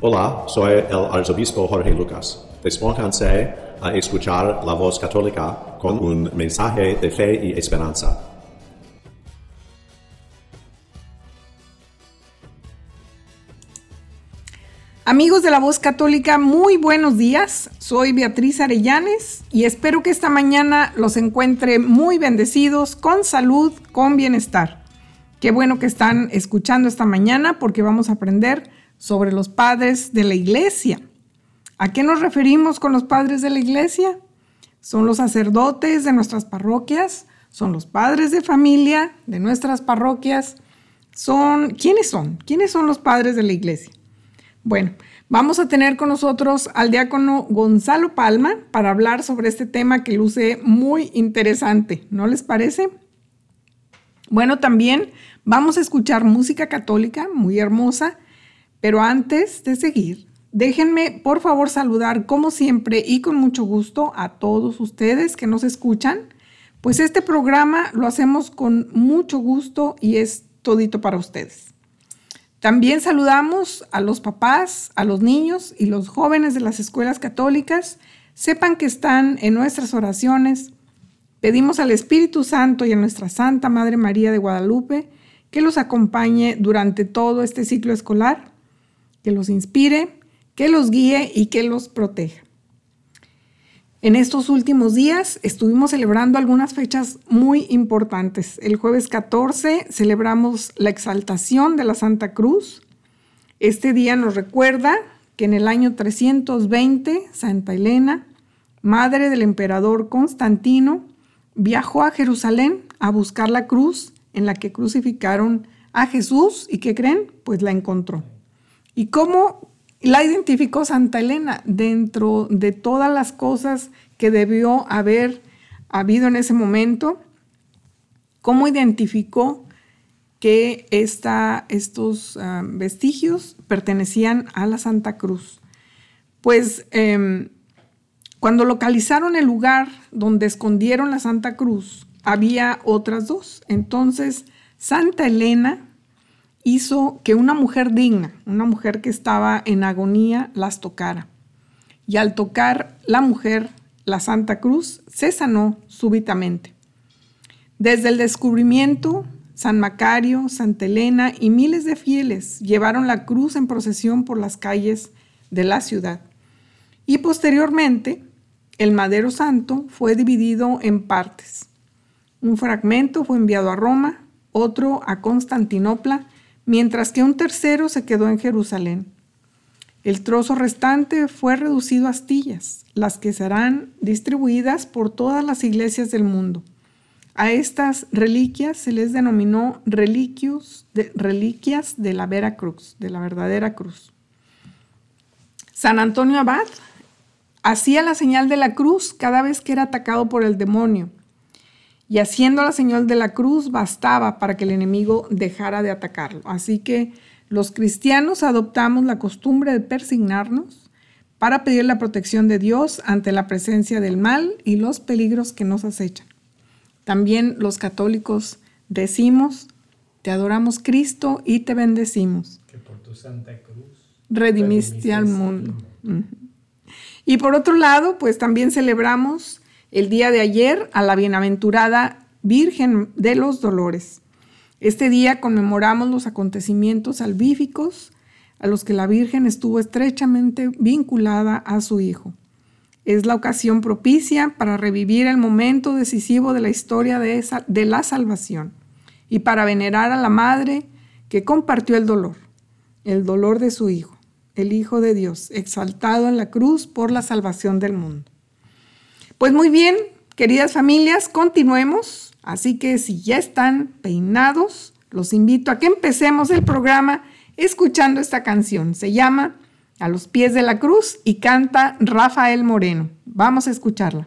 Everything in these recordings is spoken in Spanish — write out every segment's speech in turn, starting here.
Hola, soy el arzobispo Jorge Lucas. Despónganse a escuchar la voz católica con un mensaje de fe y esperanza. Amigos de la Voz Católica, muy buenos días. Soy Beatriz Arellanes y espero que esta mañana los encuentre muy bendecidos, con salud, con bienestar. Qué bueno que están escuchando esta mañana porque vamos a aprender sobre los padres de la iglesia. ¿A qué nos referimos con los padres de la iglesia? Son los sacerdotes de nuestras parroquias, son los padres de familia de nuestras parroquias. Son ¿quiénes son? ¿Quiénes son los padres de la iglesia? Bueno, vamos a tener con nosotros al diácono Gonzalo Palma para hablar sobre este tema que luce muy interesante, ¿no les parece? Bueno, también vamos a escuchar música católica muy hermosa pero antes de seguir, déjenme por favor saludar como siempre y con mucho gusto a todos ustedes que nos escuchan, pues este programa lo hacemos con mucho gusto y es todito para ustedes. También saludamos a los papás, a los niños y los jóvenes de las escuelas católicas. Sepan que están en nuestras oraciones. Pedimos al Espíritu Santo y a nuestra Santa Madre María de Guadalupe que los acompañe durante todo este ciclo escolar que los inspire, que los guíe y que los proteja. En estos últimos días estuvimos celebrando algunas fechas muy importantes. El jueves 14 celebramos la exaltación de la Santa Cruz. Este día nos recuerda que en el año 320 Santa Elena, madre del emperador Constantino, viajó a Jerusalén a buscar la cruz en la que crucificaron a Jesús y que creen, pues la encontró. ¿Y cómo la identificó Santa Elena dentro de todas las cosas que debió haber habido en ese momento? ¿Cómo identificó que estos ah, vestigios pertenecían a la Santa Cruz? Pues em, cuando localizaron el lugar donde escondieron la Santa Cruz, había otras dos. Entonces, Santa Elena hizo que una mujer digna, una mujer que estaba en agonía, las tocara. Y al tocar la mujer, la Santa Cruz, se sanó súbitamente. Desde el descubrimiento, San Macario, Santa Elena y miles de fieles llevaron la cruz en procesión por las calles de la ciudad. Y posteriormente, el madero santo fue dividido en partes. Un fragmento fue enviado a Roma, otro a Constantinopla mientras que un tercero se quedó en Jerusalén. El trozo restante fue reducido a astillas, las que serán distribuidas por todas las iglesias del mundo. A estas reliquias se les denominó reliquias de la vera cruz, de la verdadera cruz. San Antonio Abad hacía la señal de la cruz cada vez que era atacado por el demonio y haciendo la señal de la cruz bastaba para que el enemigo dejara de atacarlo. Así que los cristianos adoptamos la costumbre de persignarnos para pedir la protección de Dios ante la presencia del mal y los peligros que nos acechan. También los católicos decimos, te adoramos Cristo y te bendecimos. Que por tu santa cruz redimiste al mundo. Y por otro lado, pues también celebramos el día de ayer a la bienaventurada Virgen de los Dolores. Este día conmemoramos los acontecimientos salvíficos a los que la Virgen estuvo estrechamente vinculada a su Hijo. Es la ocasión propicia para revivir el momento decisivo de la historia de, la salvación y para venerar a la Madre que compartió el dolor, el dolor de su Hijo, el Hijo de Dios, exaltado en la cruz por la salvación del mundo. Pues muy bien, queridas familias, continuemos. Así que si ya están peinados, los invito a que empecemos el programa escuchando esta canción. Se llama A los pies de la cruz y canta Rafael Moreno. Vamos a escucharla.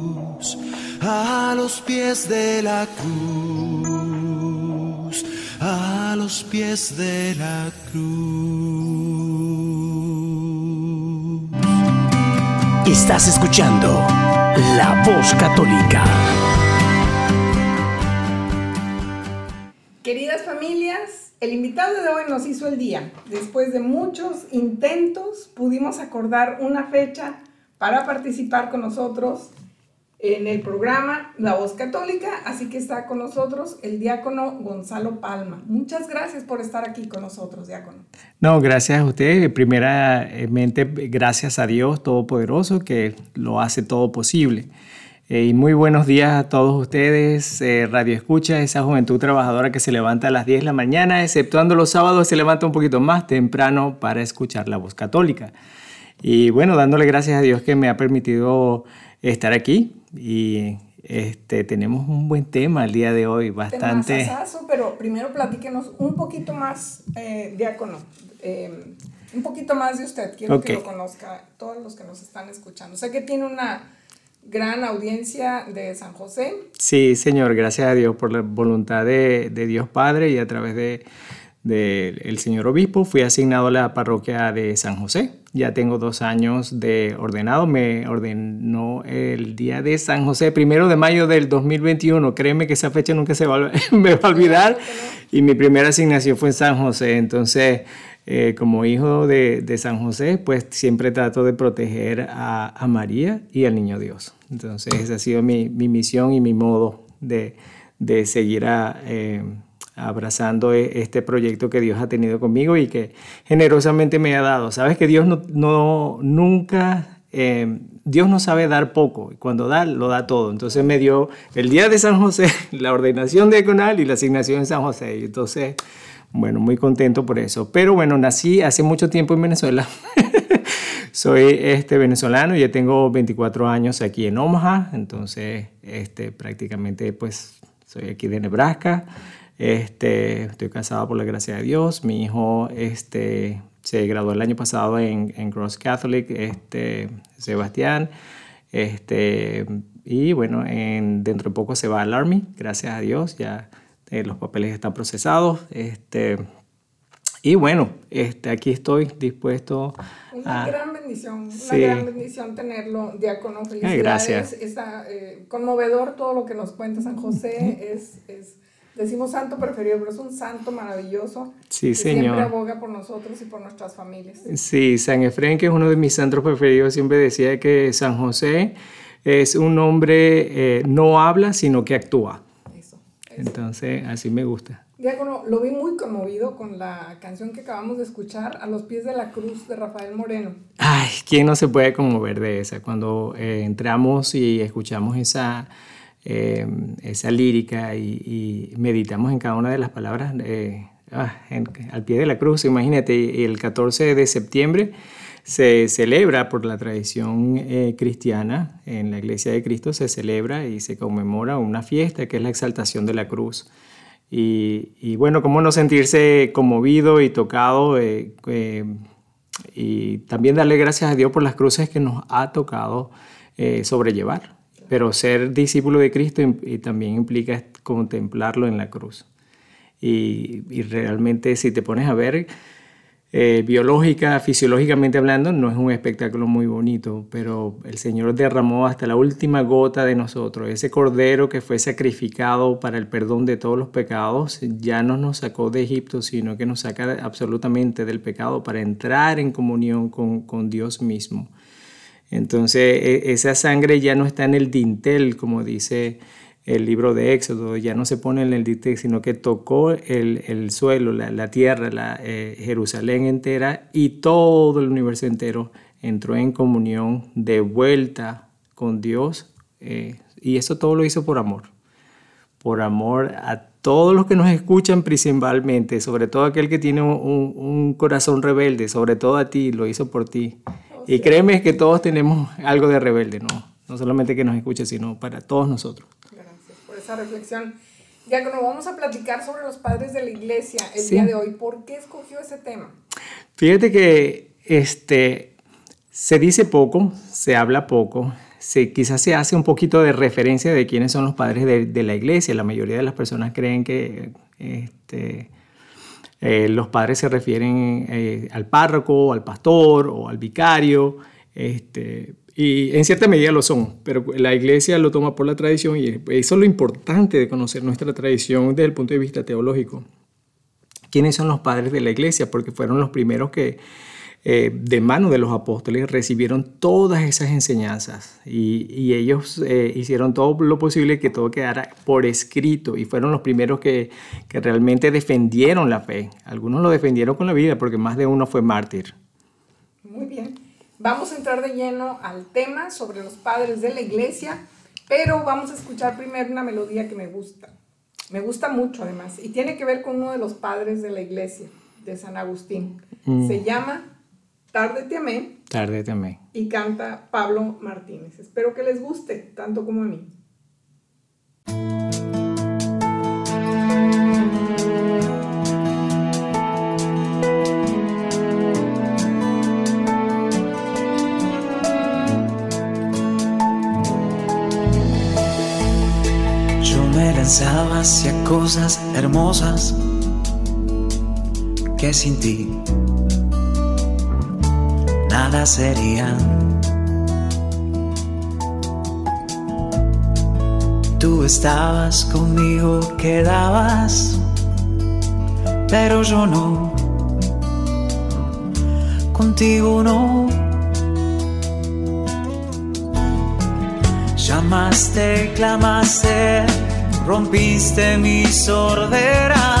a los pies de la cruz, a los pies de la cruz. Estás escuchando La Voz Católica. Queridas familias, el invitado de hoy nos hizo el día. Después de muchos intentos, pudimos acordar una fecha para participar con nosotros en el programa La Voz Católica, así que está con nosotros el diácono Gonzalo Palma. Muchas gracias por estar aquí con nosotros, diácono. No, gracias a usted. Primeramente, gracias a Dios Todopoderoso que lo hace todo posible. Eh, y muy buenos días a todos ustedes, eh, Radio Escucha, esa juventud trabajadora que se levanta a las 10 de la mañana, exceptuando los sábados, se levanta un poquito más temprano para escuchar la voz católica. Y bueno, dándole gracias a Dios que me ha permitido estar aquí y este, tenemos un buen tema el día de hoy, bastante... Pero primero platíquenos un poquito más, eh, diácono, eh, un poquito más de usted. Quiero que lo conozca todos los que nos están escuchando. Sé que tiene una gran audiencia de San José. Sí, Señor, gracias a Dios por la voluntad de, de Dios Padre y a través de del señor obispo, fui asignado a la parroquia de San José. Ya tengo dos años de ordenado. Me ordenó el día de San José, primero de mayo del 2021. Créeme que esa fecha nunca se va, me va a olvidar. Y mi primera asignación fue en San José. Entonces, eh, como hijo de, de, San José, pues siempre trato de proteger a, a, María y al Niño Dios. Entonces, esa ha sido mi, mi misión y mi modo de, de seguir a... Eh, abrazando e, este proyecto que Dios ha tenido conmigo y que generosamente me ha dado. Sabes que Dios no, nunca, eh, Dios no sabe dar poco, cuando da, lo da todo. Entonces me dio el día de San José, la ordenación diaconal y la asignación en San José. Y entonces, bueno, muy contento por eso. Pero bueno, nací hace mucho tiempo en Venezuela. Soy este venezolano, ya tengo 24 años aquí en Omaha, entonces este, prácticamente pues soy aquí de Nebraska. Este, estoy casado por la gracia de Dios. Mi hijo este, se graduó el año pasado en, en Cross Catholic, este, Sebastián. Este, y bueno, en, dentro de poco se va al Army, gracias a Dios. Ya eh, los papeles están procesados. Este, y bueno, este, aquí estoy dispuesto una gran bendición, una gran bendición tenerlo, diácono. Felicidades. gracias. Está eh, conmovedor todo lo que nos cuenta San José. es, es Decimos santo preferido, pero es un santo maravilloso. Sí, que señor. Siempre aboga por nosotros y por nuestras familias. Sí, San Efrén, que es uno de mis santos preferidos, siempre decía que San José es un hombre, eh, no habla, sino que actúa. Eso, Entonces, así me gusta. Diácono, lo vi muy conmovido con la canción que acabamos de escuchar, A los pies de la cruz, de Rafael Moreno. Ay, ¿quién no se puede conmover de esa? Cuando eh, entramos y escuchamos esa eh, esa lírica y, meditamos en cada una de las palabras eh, ah, al pie de la cruz. Imagínate, el 14 de septiembre se celebra por la tradición eh, cristiana, en la Iglesia de Cristo se celebra y se conmemora una fiesta que es la exaltación de la cruz. Y, bueno, cómo no sentirse conmovido y tocado y también darle gracias a Dios por las cruces que nos ha tocado sobrellevar pero ser discípulo de Cristo también implica contemplarlo en la cruz. Y, realmente si te pones a ver, eh, biológica, fisiológicamente hablando, no es un espectáculo muy bonito, pero el Señor derramó hasta la última gota de nosotros. Ese cordero que fue sacrificado para el perdón de todos los pecados, ya no nos sacó de Egipto, sino que nos saca absolutamente del pecado para entrar en comunión con Dios mismo. Entonces e, esa sangre ya no está en el dintel, como dice el libro de Éxodo, ya no se pone en el dintel, sino que tocó el, suelo, la, tierra, la, eh, Jerusalén entera y todo el universo entero entró en comunión de vuelta con Dios. Eh, y eso todo lo hizo por amor, por amor a todos los que nos escuchan principalmente, sobre todo aquel que tiene un corazón rebelde, sobre todo a ti, lo hizo por ti. Y créeme que todos tenemos algo de rebelde, ¿no? No solamente que nos escuche, sino para todos nosotros. Gracias por esa reflexión. Ya que nos vamos a platicar sobre los padres de la iglesia el día de hoy. ¿Por qué escogió ese tema? Fíjate que este, se dice poco, se habla poco, se, quizás se hace un poquito de referencia de quiénes son los padres de, de la iglesia. La mayoría de las personas creen que este, eh, los padres se refieren eh, al párroco, al pastor o al vicario, este, y en cierta medida lo son, pero la iglesia lo toma por la tradición y eso es lo importante de conocer nuestra tradición desde el punto de vista teológico. ¿Quiénes son los padres de la iglesia? Porque fueron los primeros que eh, de mano de los apóstoles recibieron todas esas enseñanzas y, ellos eh, hicieron todo lo posible que todo quedara por escrito y fueron los primeros que, que realmente defendieron la fe. Algunos lo defendieron con la vida porque más de uno fue mártir. Muy bien. Vamos a entrar de lleno al tema sobre los padres de la iglesia, pero vamos a escuchar primero una melodía que me gusta. Me gusta mucho además y tiene que ver con uno de los padres de la iglesia, de San Agustín. Mm. Se llama Tarde te amé. Tarde te amé. Y canta Pablo Martínez. Espero que les guste, tanto como a mí. Yo me lanzaba hacia cosas hermosas que sin ti serían. Tú estabas conmigo, quedabas, pero yo no. Contigo no. Llamaste, clamaste, rompiste mi sordera.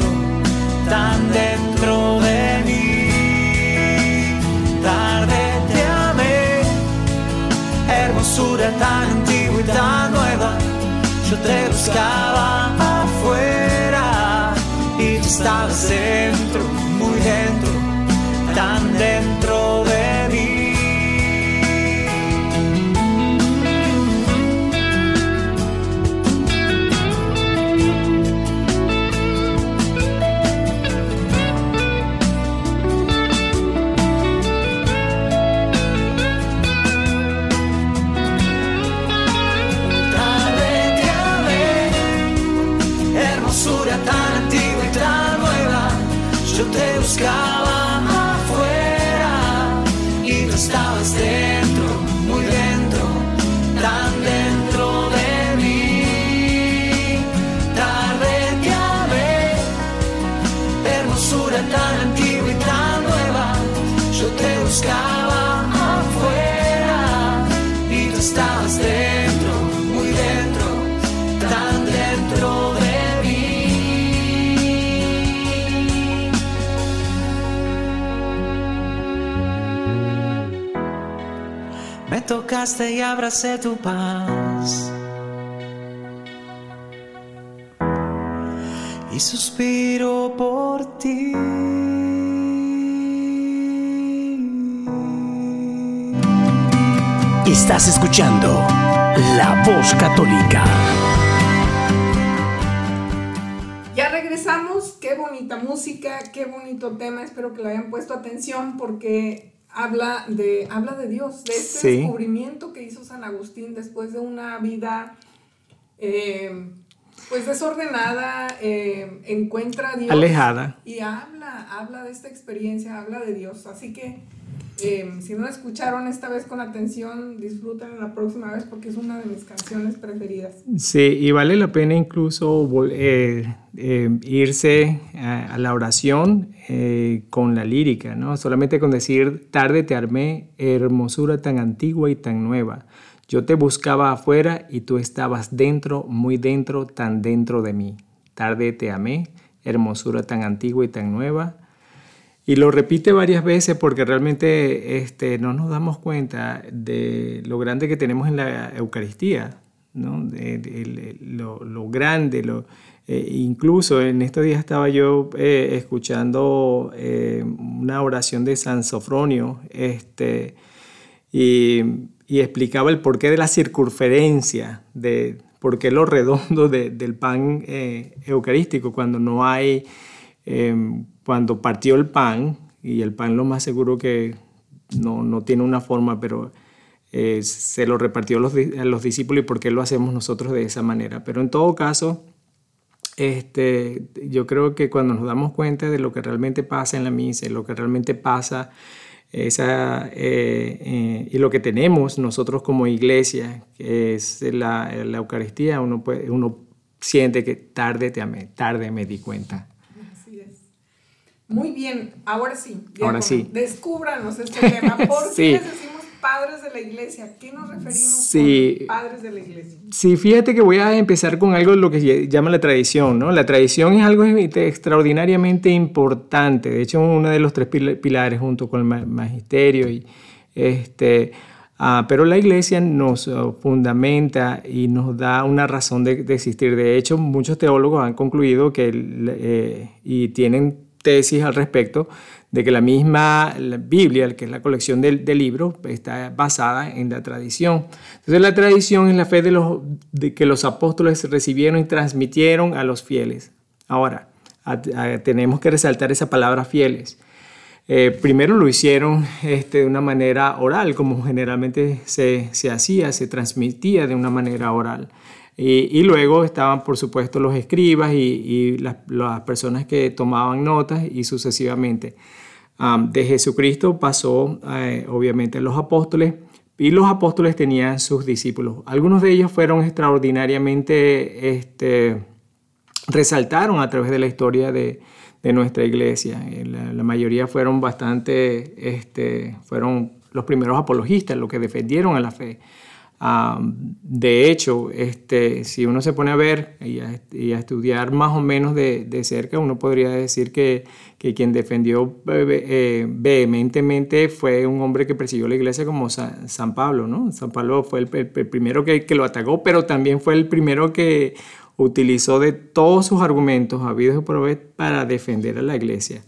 tan nueva. Yo te buscaba afuera y tú estabas dentro, muy dentro, tan dentro Yo tocaste y abracé tu paz. Y suspiro por ti. Estás escuchando La Voz Católica. Ya regresamos, qué bonita música, qué bonito tema, espero que le hayan puesto atención porque habla de, habla de Dios, de este Sí. descubrimiento que hizo San Agustín después de una vida eh, pues desordenada, eh, encuentra a Dios. Alejada. Y habla, habla de esta experiencia, habla de Dios. Así que eh, si no la escucharon esta vez con atención, disfruten la próxima vez porque es una de mis canciones preferidas. Sí, y vale la pena incluso eh, eh, irse a, a la oración eh, con la lírica, ¿no? Solamente con decir, tarde te armé, hermosura tan antigua y tan nueva. Yo te buscaba afuera y tú estabas dentro, muy dentro, tan dentro de mí. tarde te amé, hermosura tan antigua y tan nueva. Y lo repite varias veces porque realmente este, no nos damos cuenta de lo grande que tenemos en la Eucaristía, ¿no? lo, grande, lo, eh, incluso en estos días estaba yo eh, escuchando eh, una oración de San Sofronio este, y, explicaba el porqué de la circunferencia, de por qué lo redondo de, del pan eucarístico cuando no hay Em, cuando partió el pan, y el pan lo más seguro que no, no tiene una forma, pero eh, se lo repartió a los, a los, discípulos y por qué lo hacemos nosotros de esa manera. Pero en todo caso, este, yo creo que cuando nos damos cuenta de lo que realmente pasa en la misa, lo que realmente pasa esa, eh, eh, y lo que tenemos nosotros como iglesia, que es la, la Eucaristía, uno, puede, uno siente que tarde te amé, tarde me di cuenta. Muy bien, ahora sí. ahora sí. Descúbranos este tema. ¿Por qué les decimos padres de la iglesia? ¿Qué nos referimos con padres de la iglesia? Sí, fíjate que voy a empezar con algo de lo que llama la tradición, ¿no? La tradición es algo extraordinariamente importante. De hecho, uno de los tres pilares junto con el magisterio y este. Uh, pero la iglesia nos uh, fundamenta y nos da una razón de, de, existir. De hecho, muchos teólogos han concluido que, eh, y tienen tesis al respecto de que la misma Biblia, que es la colección de, libros, está basada en la tradición. Entonces la tradición es la fe de, los, de que los apóstoles recibieron y transmitieron a los fieles. Ahora, tenemos que resaltar esa palabra fieles. Eh, primero lo hicieron este, de una manera oral, como generalmente se, se hacía, se transmitía de una manera oral. Y, luego estaban, por supuesto, los escribas y, las, personas que tomaban notas y sucesivamente. de Jesucristo pasó, eh, obviamente, a los apóstoles y los apóstoles tenían sus discípulos. Algunos de ellos fueron extraordinariamente, este, resaltaron a través de la historia de, nuestra iglesia. Eh, la, mayoría fueron bastante, este, fueron los primeros apologistas, los que defendieron a la fe de hecho, este, si uno se pone a ver y a, estudiar más o menos de, cerca, uno podría decir que, quien defendió eh, vehementemente fue un hombre que persiguió la iglesia como San, Pablo. ¿no? San Pablo fue el, primero que, lo atacó, pero también fue el primero que utilizó de todos sus argumentos habidos por haber para defender a la iglesia.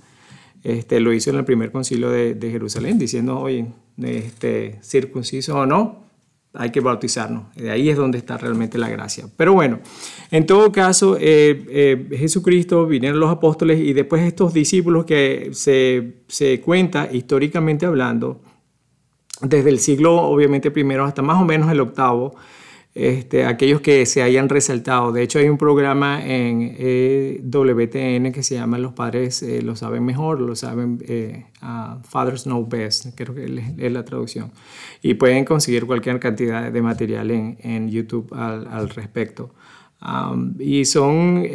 Este, lo hizo en el primer concilio de, Jerusalén, diciendo, oye, este, circunciso o no, hay que bautizarnos. De ahí es donde está realmente la gracia. Pero bueno, en todo caso, eh, eh, Jesucristo, vinieron los apóstoles y después estos discípulos que se, se cuenta históricamente hablando, desde el siglo obviamente primero hasta más o menos el octavo, este, aquellos que se hayan resaltado. De hecho, hay un programa en eh, WTN que se llama Los padres eh, lo saben mejor, lo saben, eh, Fathers Know Best, creo que es, la traducción. Y pueden conseguir cualquier cantidad de material en, en YouTube al, al respecto. Um, y son,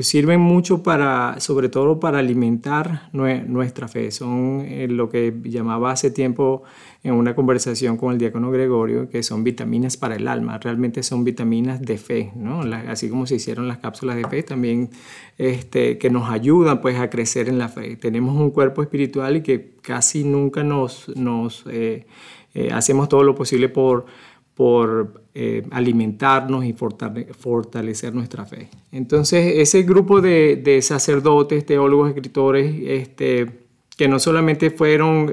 sirven mucho para, sobre todo para alimentar nuestra fe. Son lo que llamaba hace tiempo en una conversación con el diácono Gregorio que son vitaminas para el alma, realmente son vitaminas de fe, ¿no? así como se hicieron las cápsulas de fe, también este, que nos ayudan pues a crecer en la fe. Tenemos un cuerpo espiritual y que casi nunca nos, nos eh, eh, hacemos todo lo posible por, por eh, alimentarnos y fortalecer nuestra fe. Entonces, ese grupo de, de sacerdotes, teólogos, escritores, este, que no solamente fueron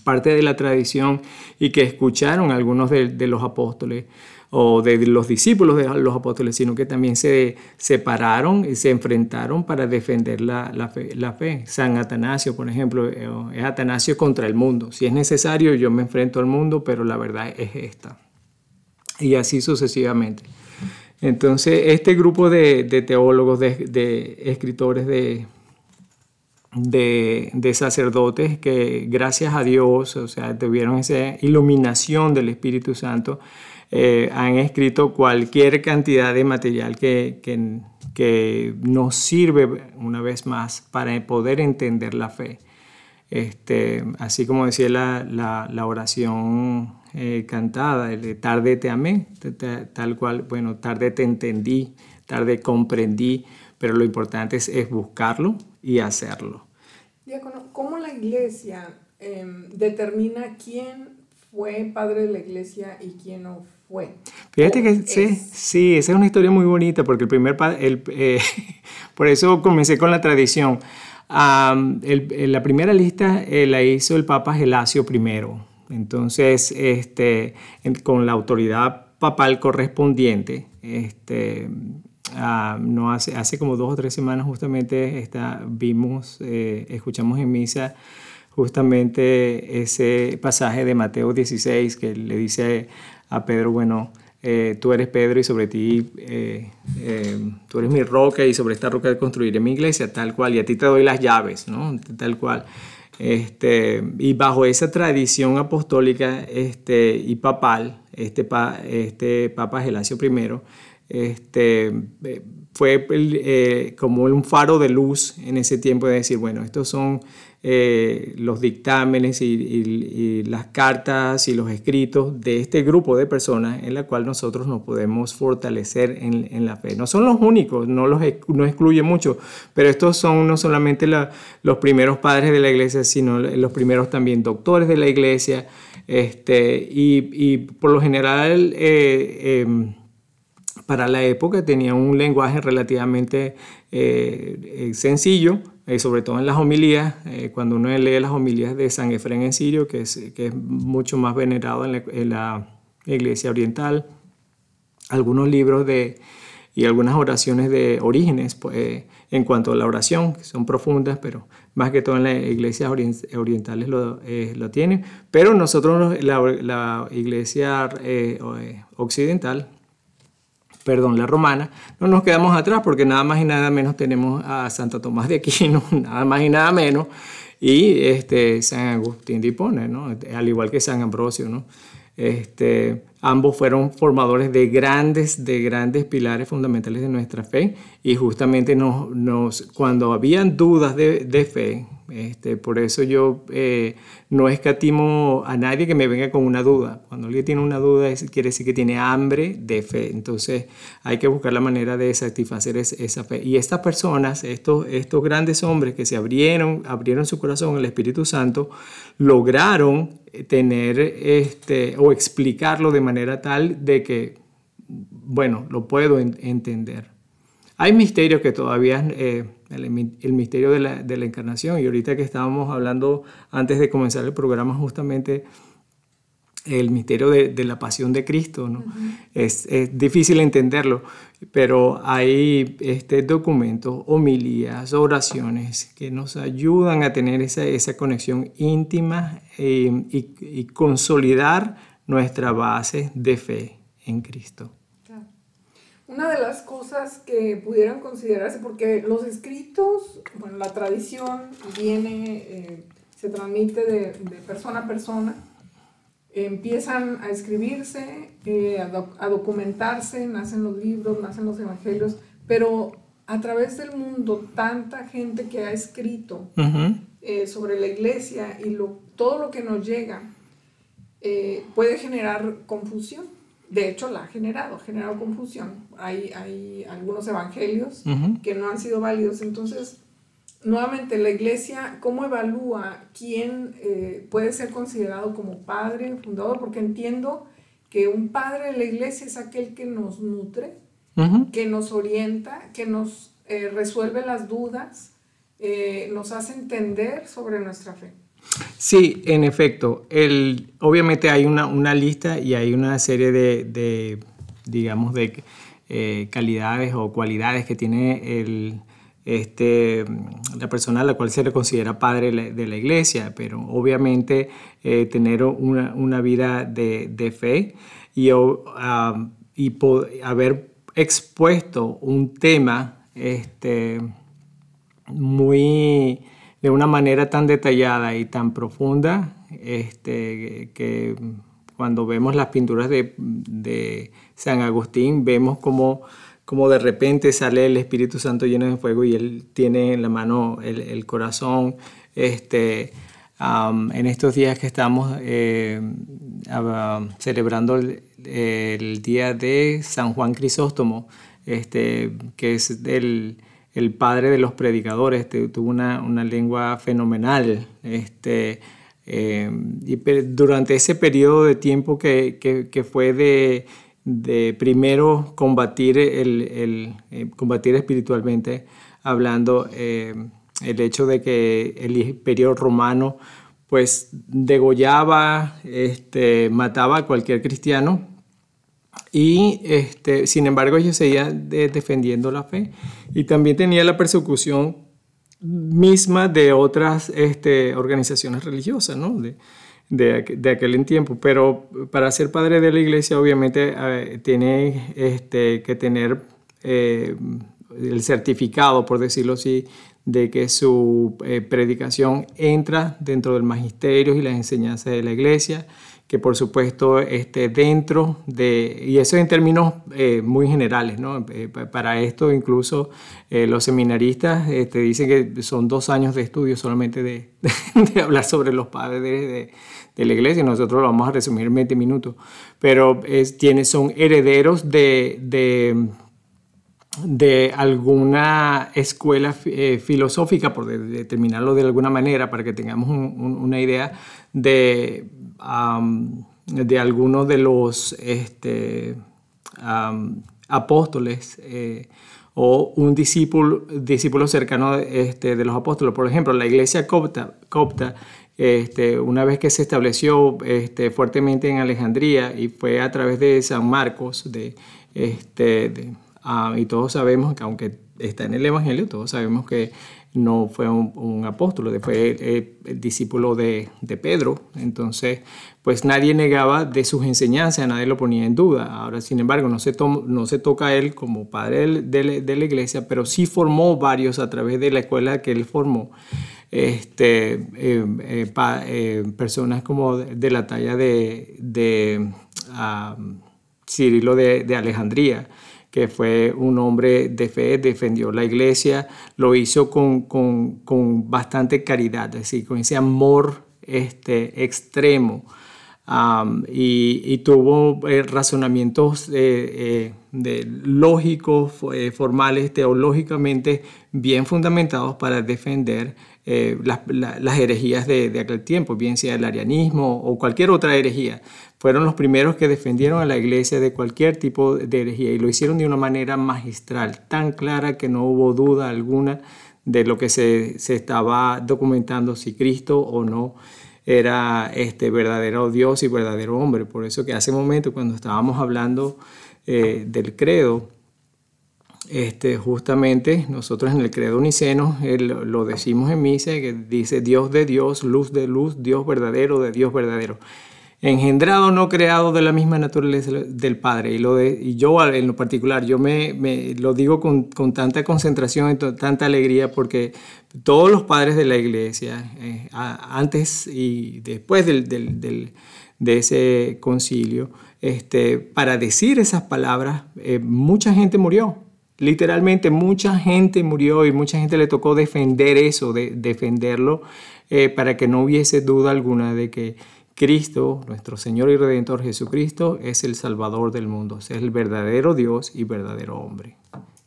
parte de la tradición y que escucharon algunos de, los apóstoles o de los discípulos de los apóstoles, sino que también se separaron y se enfrentaron para defender la, fe, San Atanasio, por ejemplo, eh, es Atanasio contra el mundo. Si es necesario, yo me enfrento al mundo, pero la verdad es esta. Y así sucesivamente. Entonces, este grupo de, teólogos, de escritores de, de, sacerdotes que gracias a Dios, o sea, tuvieron esa iluminación del Espíritu Santo, eh, han escrito cualquier cantidad de material que, que, nos sirve una vez más para poder entender la fe. Este, así como decía la, la, oración eh, cantada, de tarde te amé, tal cual, bueno, tarde te entendí, tarde comprendí, pero lo importante es, es buscarlo y hacerlo. ¿cómo la iglesia em, determina quién fue padre de la iglesia y quién no fue? Fíjate que ¿O sí, es? sí, esa es una historia muy bonita porque el primer padre, el, eh, por eso comencé con la tradición. Am, el- el- la primera lista eh, la hizo el Papa Gelasio I. Entonces, este, en- con la autoridad papal correspondiente, este, ah, no hace, hace como dos o tres semanas justamente está, vimos, eh, escuchamos en misa justamente ese pasaje de Mateo 16 que le dice a Pedro, bueno, eh, tú eres Pedro y sobre ti, eh, tú eres mi roca y sobre esta roca construiré mi iglesia, tal cual, y a ti te doy las llaves, ¿no? Tal cual. Este, y bajo esa tradición apostólica este, y papal, este, este Papa Gelasio I, este, eh, fue eh, como un faro de luz en ese tiempo de decir, bueno, estos son eh, los dictámenes y, las cartas y los escritos de este grupo de personas en la cual nosotros nos podemos fortalecer en, la fe. No son los únicos, no los no excluye mucho, pero estos son no solamente la- los primeros padres de la iglesia, sino los primeros también doctores de la iglesia, este, y, por lo general... em, para la época tenía un lenguaje relativamente eh, eh, sencillo, eh, sobre todo en las homilías, eh, cuando uno lee las homilías de San Efrén en Sirio, que es, que es mucho más venerado en la, iglesia oriental, algunos libros de, y algunas oraciones de orígenes pues, eh, en cuanto a la oración, son profundas, pero más que todo en las iglesias orien- orientales lo, lo tienen. Pero nosotros, la, iglesia occidental, perdón, la romana, no nos quedamos atrás porque nada más y nada menos tenemos a Santo Tomás de Aquino, nada más y nada menos, y este, San Agustín de Hipona, ¿no? al igual que San Ambrosio. ¿no? Este, ambos fueron formadores de grandes, de grandes pilares fundamentales de nuestra fe y justamente nos, nos, cuando habían dudas de, de fe, este, por eso yo eh, no escatimo a nadie que me venga con una duda. Cuando alguien tiene una duda, es- quiere decir que tiene hambre de fe. Entonces hay que buscar la manera de satisfacer es- esa fe. Y estas personas, estos, estos grandes hombres que se abrieron, abrieron su corazón al Espíritu Santo, lograron tener este, o explicarlo de manera tal de que, bueno, lo puedo en- entender. Hay misterios que todavía, eh, el, el misterio de la, de la encarnación, y ahorita que estábamos hablando antes de comenzar el programa justamente el misterio de, de la pasión de Cristo, ¿no? es, es difícil entenderlo, pero hay este, documentos, homilías, oraciones que nos ayudan a tener esa, esa conexión íntima eh, y, y consolidar nuestra base de fe en Cristo. Una de las cosas que pudieran considerarse, porque los escritos, bueno, la tradición viene, eh, se transmite de, de persona a persona, empiezan a escribirse, eh, a, doc- a documentarse, nacen los libros, nacen los evangelios, pero a través del mundo tanta gente que ha escrito eh, sobre la iglesia y lo, todo lo que nos llega eh, puede generar confusión. De hecho, la ha generado, ha generado confusión. Hay, hay algunos evangelios que no han sido válidos. Entonces, nuevamente, la iglesia, ¿cómo evalúa quién eh, puede ser considerado como padre, fundador? Porque entiendo que un padre de la iglesia es aquel que nos nutre, que nos orienta, que nos eh, resuelve las dudas, nos hace entender sobre nuestra fe. Sí, en efecto. El, obviamente hay una, una lista y hay una serie de, digamos, de eh, calidades o cualidades que tiene el, este, la persona a la cual se le considera padre de la, iglesia, pero obviamente eh, tener una, una vida de, de fe y, ah, y haber expuesto un tema este, muy de una manera tan detallada y tan profunda este, que cuando vemos las pinturas de, San Agustín vemos como, como de repente sale el Espíritu Santo lleno de fuego y él tiene en la mano el, corazón. Este, en estos días que estamos eh, celebrando el, el día de San Juan Crisóstomo, este, que es el, el padre de los predicadores, tuvo una, una, lengua fenomenal. Este, eh, durante ese periodo de tiempo que, fue de, primero combatir, el eh, combatir espiritualmente, hablando eh, el hecho de que el imperio romano pues degollaba, este, mataba a cualquier cristiano y este, sin embargo ellos seguían defendiendo la fe y también tenía la persecución misma de otras este, organizaciones religiosas, ¿no? De, de, aquel tiempo. Pero para ser padre de la iglesia, obviamente eh, tiene este, que tener eh, el certificado, por decirlo así, de que su eh, predicación entra dentro del magisterio y las enseñanzas de la iglesia, que por supuesto esté dentro de, y eso en términos eh, muy generales, ¿no? Eh, para esto incluso los seminaristas te este, dicen que son dos años de estudio solamente de, hablar sobre los padres de, la iglesia, nosotros lo vamos a resumir en 20 minutos, pero es, tiene, son herederos de de alguna escuela eh, filosófica, por determinarlo de alguna manera, para que tengamos una idea de, de algunos de los este, apóstoles eh, o un discípulo, discípulo cercano este, de los apóstoles. Por ejemplo, la iglesia copta, copta este, una vez que se estableció fuertemente en Alejandría y fue a través de San Marcos, de, este, Ah, y todos sabemos que aunque está en el Evangelio, todos sabemos que no fue un, apóstol, fue el, discípulo de, Pedro. Entonces, pues nadie negaba de sus enseñanzas, nadie lo ponía en duda. Ahora, sin embargo, no se, toca a él como padre de, la iglesia, pero sí formó varios a través de la escuela que él formó. Este, eh, eh, eh, personas como de, la talla de, de Cirilo de Alejandría que fue un hombre de fe, defendió la iglesia, lo hizo con, con, con bastante caridad, es decir, con ese amor este, extremo. y, y, tuvo eh, razonamientos eh, eh, de lógicos, formales, teológicamente bien fundamentados para defender las, las, herejías de, de, aquel tiempo, bien sea el arianismo o cualquier otra herejía fueron los primeros que defendieron a la iglesia de cualquier tipo de herejía y lo hicieron de una manera magistral, tan clara que no hubo duda alguna de lo que se, se estaba documentando, si Cristo o no era este verdadero Dios y verdadero hombre. Por eso que hace un momento cuando estábamos hablando eh, del credo, este, justamente nosotros en el credo niceno lo decimos en misa que dice Dios de Dios, luz de luz, Dios verdadero de Dios verdadero engendrado, no creado de la misma naturaleza del Padre. Y, lo de, y yo en lo particular, yo me, lo digo con, con, tanta concentración y tanta alegría porque todos los padres de la iglesia, eh, antes y después del, del, de ese concilio, este, para decir esas palabras, eh, mucha gente murió. Literalmente mucha gente murió y mucha gente le tocó defender eso, de, defenderlo, eh, para que no hubiese duda alguna de que Cristo, nuestro Señor y Redentor Jesucristo, es el Salvador del mundo, es el verdadero Dios y verdadero hombre.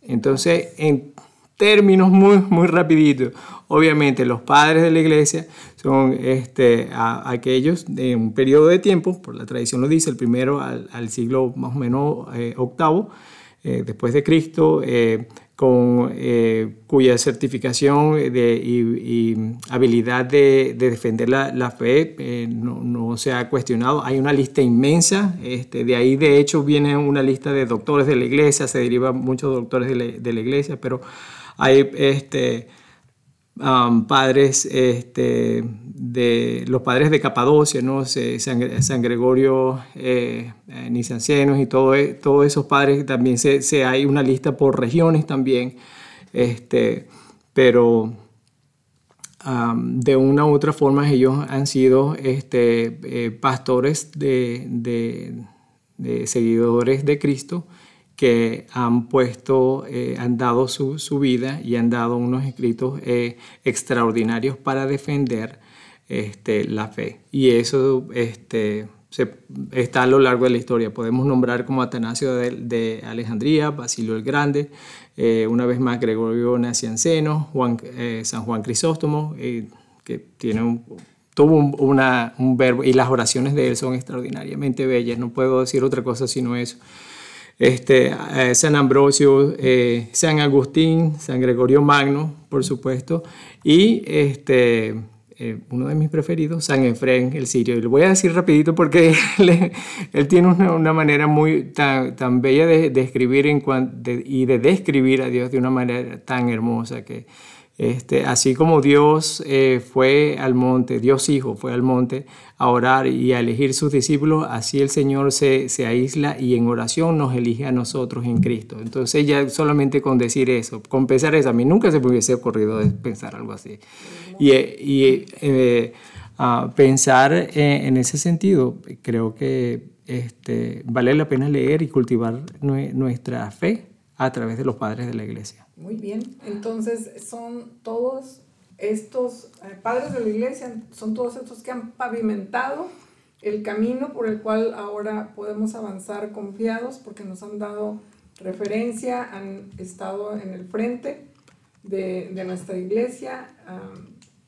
Entonces, en términos muy, muy rapiditos, obviamente los padres de la iglesia son este, aquellos de un periodo de tiempo, por la tradición lo dice, el primero al, siglo más o menos eh, octavo, eh, después de Cristo, eh, con, eh, cuya certificación de, y, habilidad de, defender la, fe eh, no, se ha cuestionado. Hay una lista inmensa, este, de ahí de hecho viene una lista de doctores de la iglesia, se derivan muchos doctores de la, de la iglesia, pero hay este, um, padres este, de los padres de Capadocia, ¿no? San, Gregorio eh, eh y todo, e, todos esos padres también se, hay una lista por regiones también, este, pero de una u otra forma ellos han sido este, eh, pastores de seguidores de Cristo que han puesto, eh, han dado su, su, vida y han dado unos escritos eh, extraordinarios para defender este, la fe. Y eso este, está a lo largo de la historia. Podemos nombrar como Atanasio de, Alejandría, Basilio el Grande, eh, una vez más Gregorio Nacianceno, Juan, eh, San Juan Crisóstomo, eh, que tiene un, tuvo un, verbo, y las oraciones de él son extraordinariamente bellas, no puedo decir otra cosa sino eso. Este, San Ambrosio, San Agustín, San Gregorio Magno, por supuesto, y este, eh, uno de mis preferidos, San Efrén, el sirio. Y lo voy a decir rapidito porque él, tiene una, manera muy tan, tan bella de, escribir en y de describir a Dios de una manera tan hermosa que este, así como Dios eh, fue al monte, Dios Hijo fue al monte a orar y a elegir sus discípulos, así el Señor se, se aísla y en oración nos elige a nosotros en Cristo. Entonces ya solamente con decir eso, con pensar eso, a mí nunca se me hubiese ocurrido pensar algo así. Y, y eh, pensar en ese sentido, creo que este, vale la pena leer y cultivar nuestra fe a través de los padres de la iglesia. Muy bien, entonces son todos estos eh, padres de la iglesia, son todos estos que han pavimentado el camino por el cual ahora podemos avanzar confiados porque nos han dado referencia, han estado en el frente de, nuestra iglesia,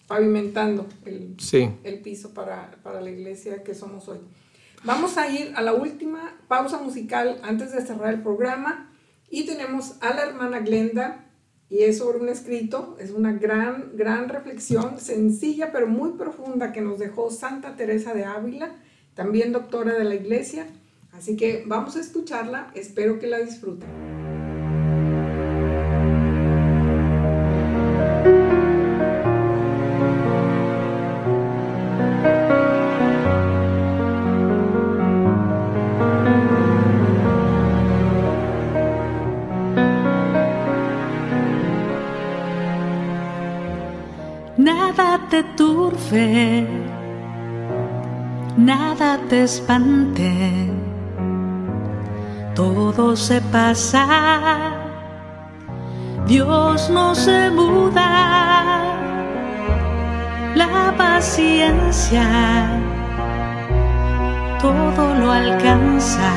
pavimentando el, el piso para, para la iglesia que somos hoy. Vamos a ir a la última pausa musical antes de cerrar el programa. Y tenemos a la hermana Glenda, y es sobre un escrito, es una gran, gran reflexión, sencilla pero muy profunda que nos dejó Santa Teresa de Ávila, también doctora de la iglesia. Así que vamos a escucharla, espero que la disfruten. Te espante, todo se pasa, Dios no se muda, la paciencia todo lo alcanza,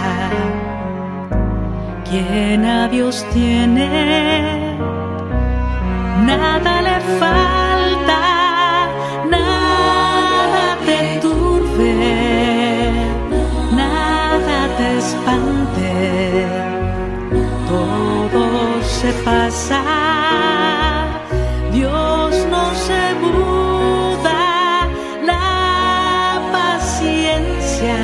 quien a Dios tiene, nada le falta. Todo se pasa, Dios no se muda, la paciencia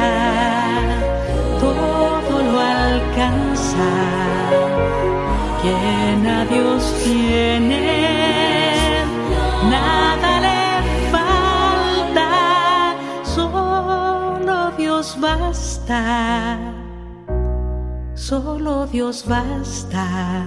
todo lo alcanza, quien a Dios tiene, nada le falta, solo Dios basta. Solo Dios basta,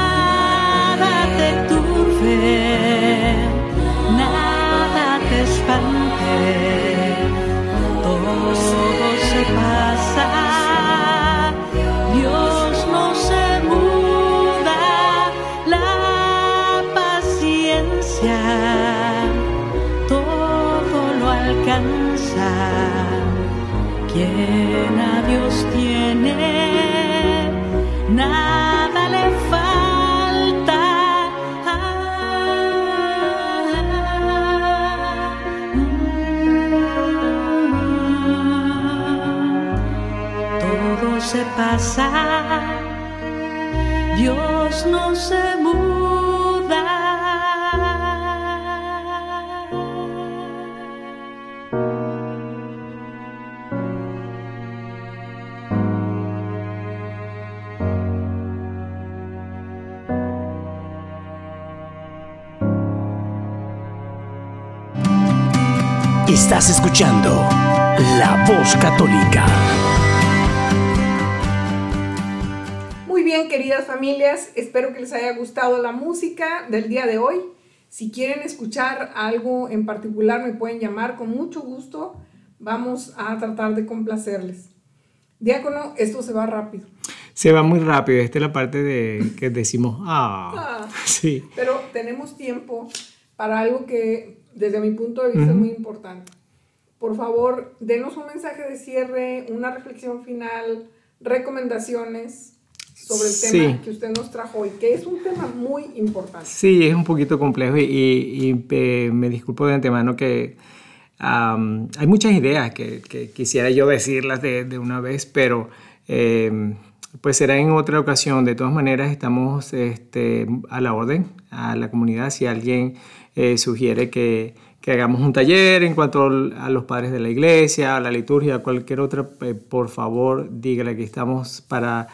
Dios tiene, nada le falta. Todo se pasa, Dios no se Estás escuchando La Voz Católica. Muy bien, queridas familias, espero que les haya gustado la música del día de hoy. Si quieren escuchar algo en particular, me pueden llamar con mucho gusto. Vamos a tratar de complacerles. Diácono, esto se va rápido. se va muy rápido. Esta es la parte de que decimos, ah, Ah. sí. Pero tenemos tiempo para algo que desde mi punto de vista es muy importante. Por favor, denos un mensaje de cierre, una reflexión final, recomendaciones sobre el tema Sí. que usted nos trajo hoy, que es un tema muy importante. Sí, es un poquito complejo y, y- y, eh, me disculpo de antemano que am, hay muchas ideas que, que quisiera yo decirlas de, de una vez, pero eh, pues será en otra ocasión. De todas maneras, estamos este, a la orden, a la comunidad. Si alguien eh, sugiere que, que hagamos un taller en cuanto a los padres de la iglesia, a la liturgia, a cualquier otra, eh, por favor, dígale que estamos para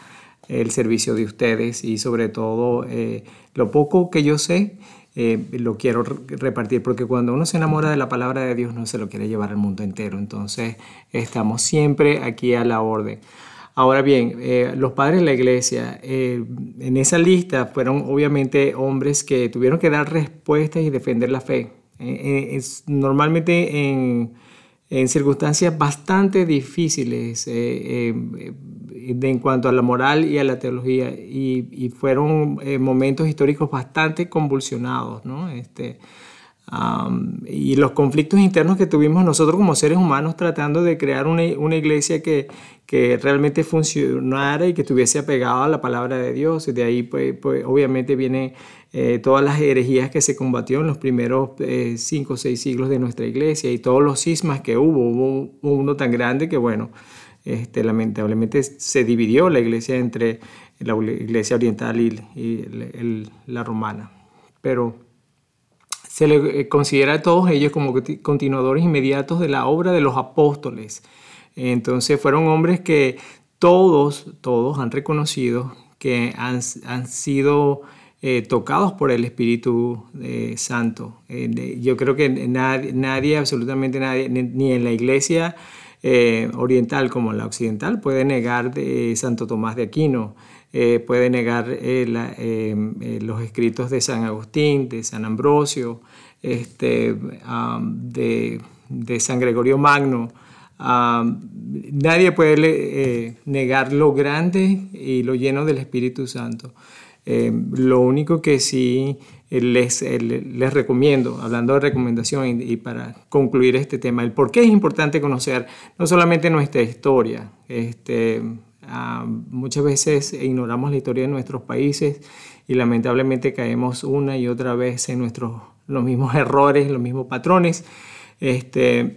el servicio de ustedes y sobre todo eh, lo poco que yo sé eh, lo quiero re- repartir porque cuando uno se enamora de la palabra de Dios no se lo quiere llevar al mundo entero entonces estamos siempre aquí a la orden. Ahora bien los padres de la iglesia en esa lista fueron obviamente hombres que tuvieron que dar respuestas y defender la fe Eh, eh, normalmente en circunstancias bastante difíciles eh, en cuanto a la moral y a la teología y, fueron momentos históricos bastante convulsionados, ¿no? Este, y los conflictos internos que tuvimos nosotros como seres humanos tratando de crear una, iglesia que, realmente funcionara y que estuviese apegada a la palabra de Dios. Y de ahí, pues, pues, obviamente, vienen eh, todas las herejías que se combatió en los primeros eh, cinco o seis siglos de nuestra iglesia y todos los cismas que hubo. Hubo uno tan grande que, bueno, este, lamentablemente se dividió la iglesia entre la iglesia oriental y, la romana. Pero se le eh, considera a todos ellos como conti- continuadores inmediatos de la obra de los apóstoles. Entonces fueron hombres que todos, todos han reconocido que han, han sido eh, tocados por el Espíritu eh, Santo. Eh, yo creo que nadie, absolutamente nadie, ni, en la iglesia oriental como en la occidental puede negar de Santo Tomás de Aquino, puede negar los escritos de San Agustín, de San Ambrosio, este, de, San Gregorio Magno. Nadie puede negar lo grande y lo lleno del Espíritu Santo. Eh, lo único que sí eh, les, eh, le- les recomiendo, hablando de recomendación y, y para concluir este tema, el por qué es importante conocer no solamente nuestra historia, este, ah, muchas veces ignoramos la historia de nuestros países y lamentablemente caemos una y otra vez en nuestros, los mismos errores, los mismos patrones. Este,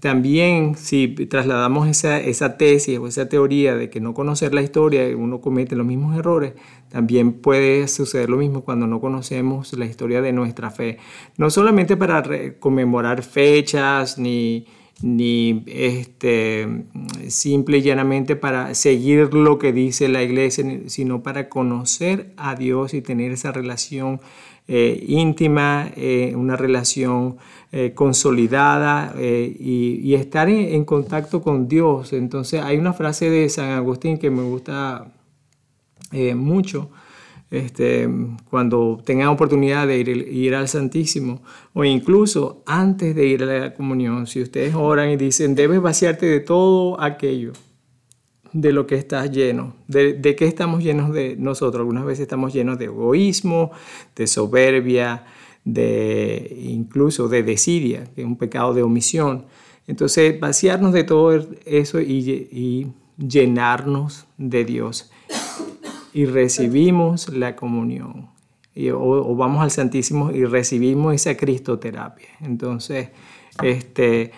también si trasladamos esa, esa tesis o esa teoría de que no conocer la historia uno comete los mismos errores, también puede suceder lo mismo cuando no conocemos la historia de nuestra fe. No solamente para conmemorar fechas ni, ni este, simple y llanamente para seguir lo que dice la iglesia, sino para conocer a Dios y tener esa relación eh, íntima, eh, una relación eh, consolidada y, estar en, contacto con Dios. Entonces hay una frase de San Agustín que me gusta mucho. Este, cuando tengan oportunidad de ir, ir al Santísimo o incluso antes de ir a la comunión, si ustedes oran y dicen, debes vaciarte de todo aquello de lo que estás lleno. ¿De, de qué estamos llenos de nosotros? Algunas veces estamos llenos de egoísmo, de soberbia, de incluso de desidia, que es un pecado de omisión. Entonces, vaciarnos de todo eso y, llenarnos de Dios. Y recibimos la comunión. O, vamos al Santísimo y recibimos esa cristoterapia. Entonces, este,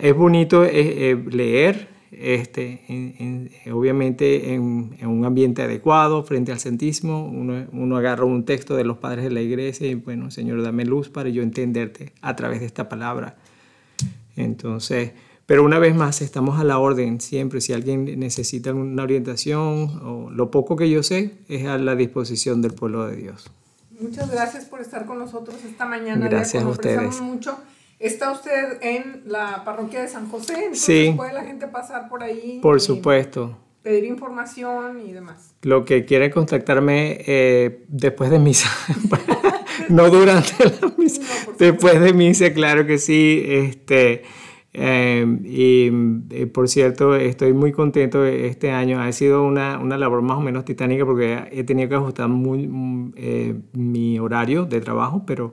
es bonito eh, eh, leer, este, en- en- obviamente en, en un ambiente adecuado frente al Santísimo. Uno, uno agarra un texto de los padres de la iglesia y bueno, Señor, dame luz para yo entenderte a través de esta palabra. Entonces, pero una vez más, estamos a la orden siempre. Si alguien necesita una orientación o lo poco que yo sé, es a la disposición del pueblo de Dios. Muchas gracias por estar con nosotros esta mañana. Gracias a ustedes. Mucho. Está usted en la parroquia de San José, entonces Sí. puede la gente pasar por ahí. Por supuesto. Pedir información y demás. Lo que quiera contactarme eh, después de misa. no durante la misa. después de misa, claro que sí. Este, Eh, y eh, por cierto, estoy muy contento este año. Ha sido una, una labor más o menos titánica porque he tenido que ajustar muy, mm, eh, mi horario de trabajo, pero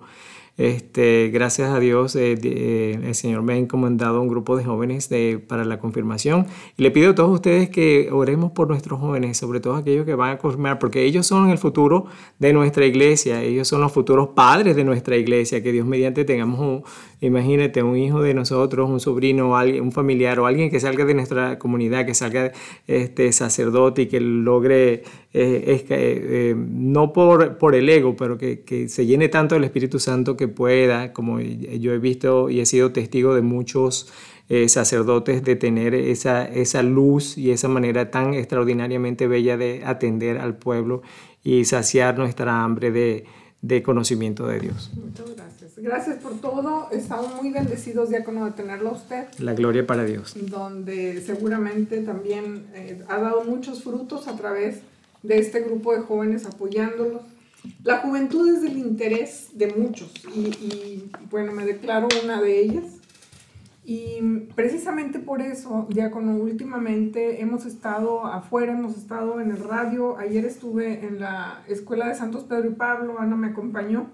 este, gracias a Dios, eh, eh, el Señor me ha encomendado un grupo de jóvenes de, para la confirmación. Y le pido a todos ustedes que oremos por nuestros jóvenes, sobre todo aquellos que van a confirmar, porque ellos son el futuro de nuestra iglesia, ellos son los futuros padres de nuestra iglesia. Que Dios mediante tengamos un, imagínate, un hijo de nosotros, un sobrino, un familiar o alguien que salga de nuestra comunidad, que salga este sacerdote y que logre eh, que, eh, no por, por el ego, pero que, que, se llene tanto del Espíritu Santo que pueda, como yo he visto y he sido testigo de muchos eh, sacerdotes, de tener esa, esa luz y esa manera tan extraordinariamente bella de atender al pueblo y saciar nuestra hambre de, de conocimiento de Dios. Muchas gracias. Gracias por todo. Estamos muy bendecidos, diácono, de tenerlo a usted. La gloria para Dios. Donde seguramente también eh, ha dado muchos frutos a través de este grupo de jóvenes apoyándolos. La juventud es del interés de muchos y, y, bueno, me declaro una de ellas. Y precisamente por eso, Diácono, últimamente hemos estado afuera, hemos estado en el radio. Ayer estuve en la Escuela de Santos Pedro y Pablo, Ana me acompañó,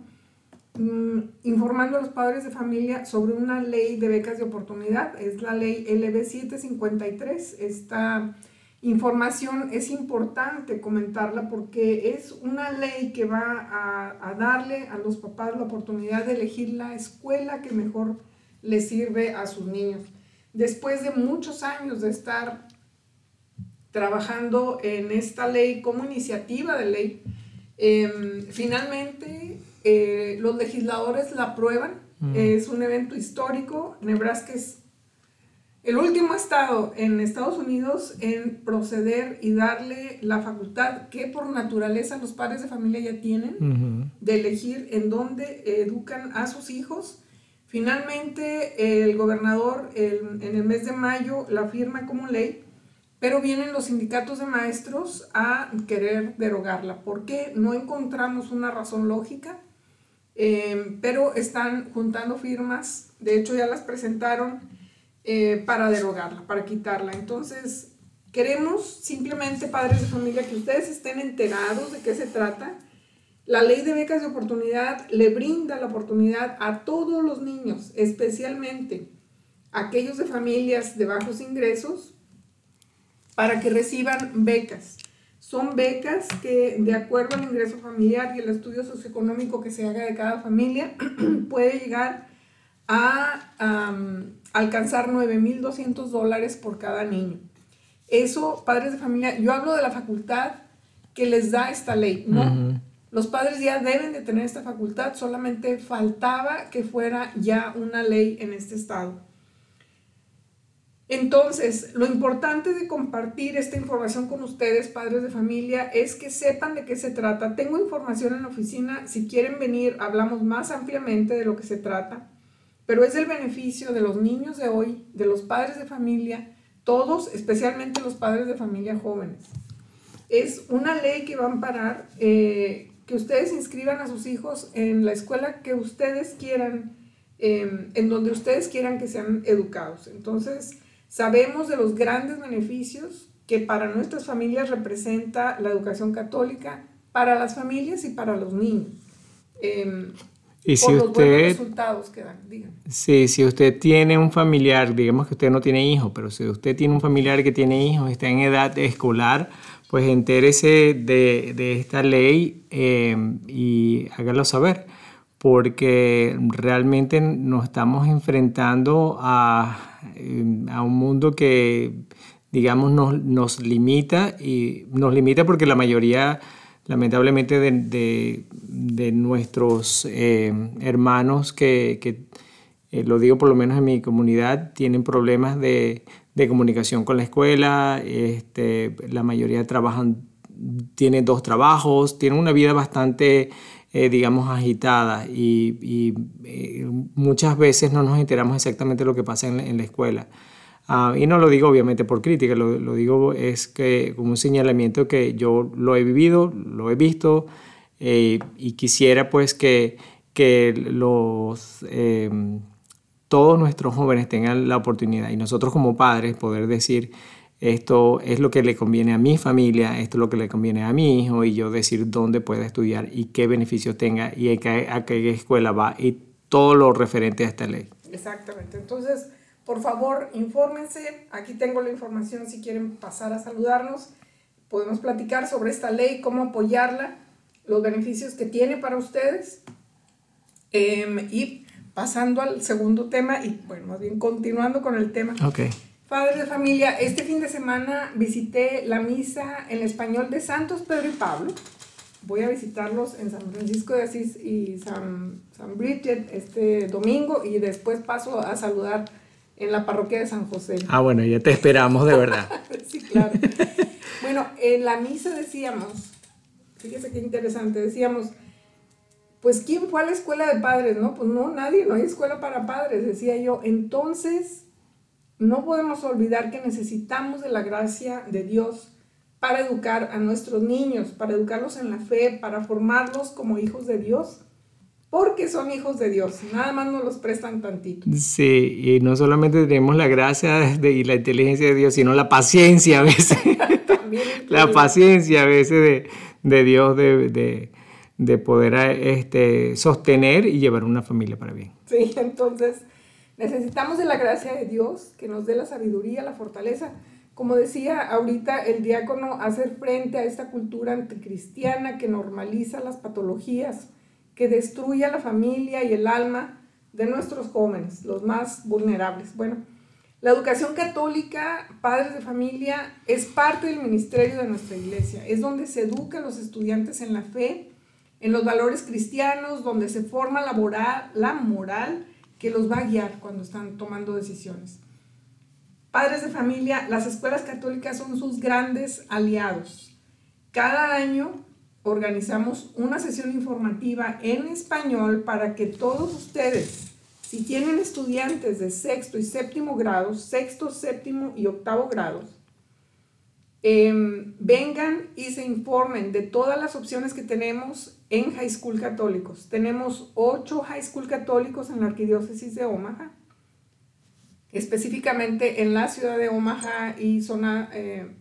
informando a los padres de familia sobre una ley de becas de oportunidad. Es la ley LB 753. Esta información es importante comentarla porque es una ley que va a, a, darle a los papás la oportunidad de elegir la escuela que mejor les sirve a sus niños. Después de muchos años de estar trabajando en esta ley como iniciativa de ley, eh, finalmente eh, los legisladores la aprueban. Mm. Es un evento histórico. Nebraska es el último estado en Estados Unidos en proceder y darle la facultad que por naturaleza los padres de familia ya tienen uh -huh. de elegir en dónde educan a sus hijos. Finalmente el gobernador el, en el mes de mayo la firma como ley, pero vienen los sindicatos de maestros a querer derogarla. ¿Por qué? No encontramos una razón lógica, eh, pero están juntando firmas, de hecho ya las presentaron eh, para derogarla, para quitarla. Entonces, queremos simplemente, padres de familia, que ustedes estén enterados de qué se trata. La ley de becas de oportunidad le brinda la oportunidad a todos los niños, especialmente aquellos de familias de bajos ingresos, para que reciban becas. Son becas que, de acuerdo al ingreso familiar y el estudio socioeconómico que se haga de cada familia, puede llegar a um, alcanzar 9.200 dólares por cada niño. Eso, padres de familia, yo hablo de la facultad que les da esta ley, ¿no? Uh -huh. Los padres ya deben de tener esta facultad, solamente faltaba que fuera ya una ley en este estado. Entonces, lo importante de compartir esta información con ustedes, padres de familia, es que sepan de qué se trata. Tengo información en la oficina, si quieren venir, hablamos más ampliamente de lo que se trata pero es el beneficio de los niños de hoy, de los padres de familia, todos, especialmente los padres de familia jóvenes. Es una ley que va a amparar eh, que ustedes inscriban a sus hijos en la escuela que ustedes quieran, eh, en donde ustedes quieran que sean educados. Entonces, sabemos de los grandes beneficios que para nuestras familias representa la educación católica, para las familias y para los niños. Eh, y si por usted, los resultados que dan. Sí, si usted tiene un familiar, digamos que usted no tiene hijos, pero si usted tiene un familiar que tiene hijos, está en edad escolar, pues entérese de, de esta ley eh, y hágalo saber, porque realmente nos estamos enfrentando a, a un mundo que, digamos, nos, nos limita y nos limita porque la mayoría lamentablemente de, de, nuestros eh, hermanos que, que eh, lo digo por lo menos en mi comunidad, tienen problemas de, de comunicación con la escuela, este, la mayoría trabajan, tienen dos trabajos, tienen una vida bastante, eh, digamos, agitada y, eh, muchas veces no nos enteramos exactamente lo que pasa en, la escuela. Uh, y no lo digo obviamente por crítica, lo, lo, digo es que como un señalamiento que yo lo he vivido, lo he visto eh, y quisiera pues que, que los, eh, todos nuestros jóvenes tengan la oportunidad y nosotros como padres poder decir, esto es lo que le conviene a mi familia, esto es lo que le conviene a mi hijo y yo decir dónde puede estudiar y qué beneficios tenga y a qué, a qué escuela va y todo lo referente a esta ley. Exactamente. Entonces, por favor, infórmense. Aquí tengo la información si quieren pasar a saludarnos. Podemos platicar sobre esta ley, cómo apoyarla, los beneficios que tiene para ustedes. Em, y pasando al segundo tema, y bueno, más bien continuando con el tema. Ok. Padres de familia, este fin de semana visité la misa en español de Santos Pedro y Pablo. Voy a visitarlos en San Francisco de Asís y San, San Bridget este domingo y después paso a saludar en la parroquia de San José. Ah, bueno, ya te esperamos de verdad. sí, claro. bueno, en la misa decíamos, fíjese qué interesante, decíamos, pues ¿quién fue a la escuela de padres? No, pues no, nadie, no hay escuela para padres, decía yo. Entonces, no podemos olvidar que necesitamos de la gracia de Dios para educar a nuestros niños, para educarlos en la fe, para formarlos como hijos de Dios, porque son hijos de Dios, nada más nos los prestan tantito. Sí, y no solamente tenemos la gracia de, y la inteligencia de Dios, sino la paciencia a veces. La paciencia a veces de, de Dios de, de- de poder este, sostener y llevar una familia para bien. Sí, entonces necesitamos de la gracia de Dios que nos dé la sabiduría, la fortaleza. Como decía ahorita el diácono, hacer frente a esta cultura anticristiana que normaliza las patologías, que destruye a la familia y el alma de nuestros jóvenes, los más vulnerables. Bueno, la educación católica, padres de familia, es parte del ministerio de nuestra iglesia. Es donde se educa a los estudiantes en la fe, en los valores cristianos, donde se forma la moral, la moral que los va a guiar cuando están tomando decisiones. Padres de familia, las escuelas católicas son sus grandes aliados. Cada año organizamos una sesión informativa en español para que todos ustedes, si tienen estudiantes de sexto y séptimo grados, sexto, séptimo y octavo grados, em, vengan y se informen de todas las opciones que tenemos en High School Católicos. Tenemos ocho High School Católicos en la Arquidiócesis de Omaha, específicamente en la ciudad de Omaha y zona eh,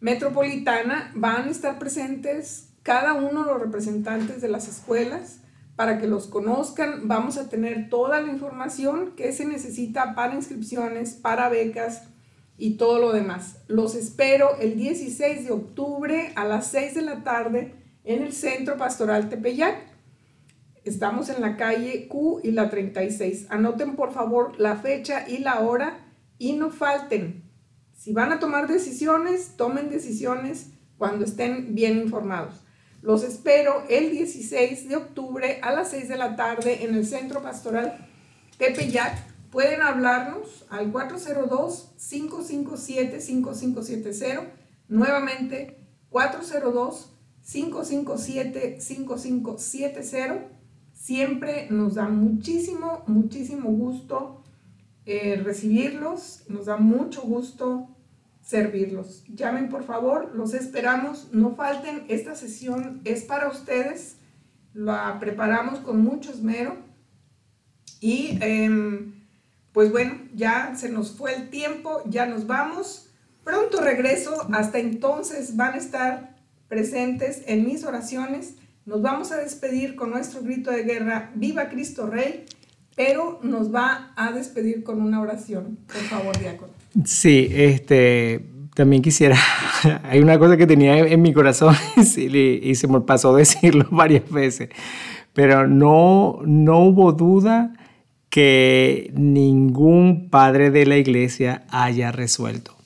metropolitana. Van a estar presentes cada uno de los representantes de las escuelas para que los conozcan. Vamos a tener toda la información que se necesita para inscripciones, para becas y todo lo demás. Los espero el 16 de octubre a las 6 de la tarde en el Centro Pastoral Tepeyac. Estamos en la calle Q y la 36. Anoten por favor la fecha y la hora y no falten. Si van a tomar decisiones, tomen decisiones cuando estén bien informados. Los espero el 16 de octubre a las 6 de la tarde en el Centro Pastoral Tepeyac. Pueden hablarnos al 402-557-5570. Nuevamente, 402-557-5570. Siempre nos da muchísimo, muchísimo gusto eh, recibirlos. Nos da mucho gusto servirlos. Llamen por favor, los esperamos. No falten, esta sesión es para ustedes. La preparamos con mucho esmero. Y em, pues bueno, ya se nos fue el tiempo, ya nos vamos. Pronto regreso, hasta entonces van a estar presentes en mis oraciones. Nos vamos a despedir con nuestro grito de guerra, Viva Cristo Rey, pero nos va a despedir con una oración. Por favor, diácono. Sí, este, también quisiera, hay una cosa que tenía en mi corazón y, se me pasó decirlo varias veces, pero no, no hubo duda que ningún padre de la iglesia haya resuelto.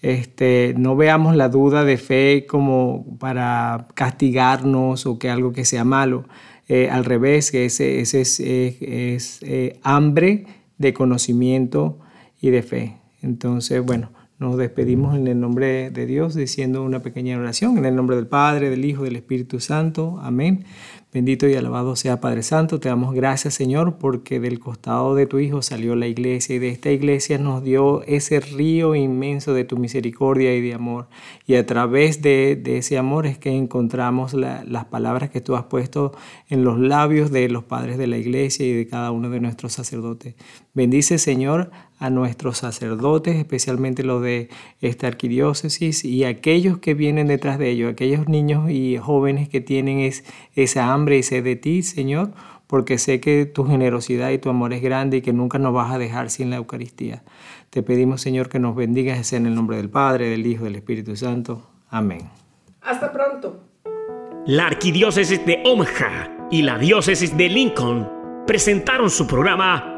Este, no veamos la duda de fe como para castigarnos o que algo que sea malo. Eh, al revés, que ese, ese es, es- eh, hambre de conocimiento y de fe. Entonces, bueno, nos despedimos en el nombre de Dios diciendo una pequeña oración, en el nombre del Padre, del Hijo, del Espíritu Santo. Amén. Bendito y alabado sea Padre Santo. Te damos gracias, Señor, porque del costado de tu Hijo salió la iglesia y de esta iglesia nos dio ese río inmenso de tu misericordia y de amor. Y a través de, ese amor es que encontramos las palabras que tú has puesto en los labios de los padres de la iglesia y de cada uno de nuestros sacerdotes. Bendice, Señor, a nuestros sacerdotes, especialmente los de esta arquidiócesis y aquellos que vienen detrás de ellos, aquellos niños y jóvenes que tienen es, esa hambre y sed de ti, Señor, porque sé que tu generosidad y tu amor es grande y que nunca nos vas a dejar sin la Eucaristía. Te pedimos, Señor, que nos bendigas en el nombre del Padre, del Hijo y del Espíritu Santo. Amén. Hasta pronto. La arquidiócesis de Omaha y la diócesis de Lincoln presentaron su programa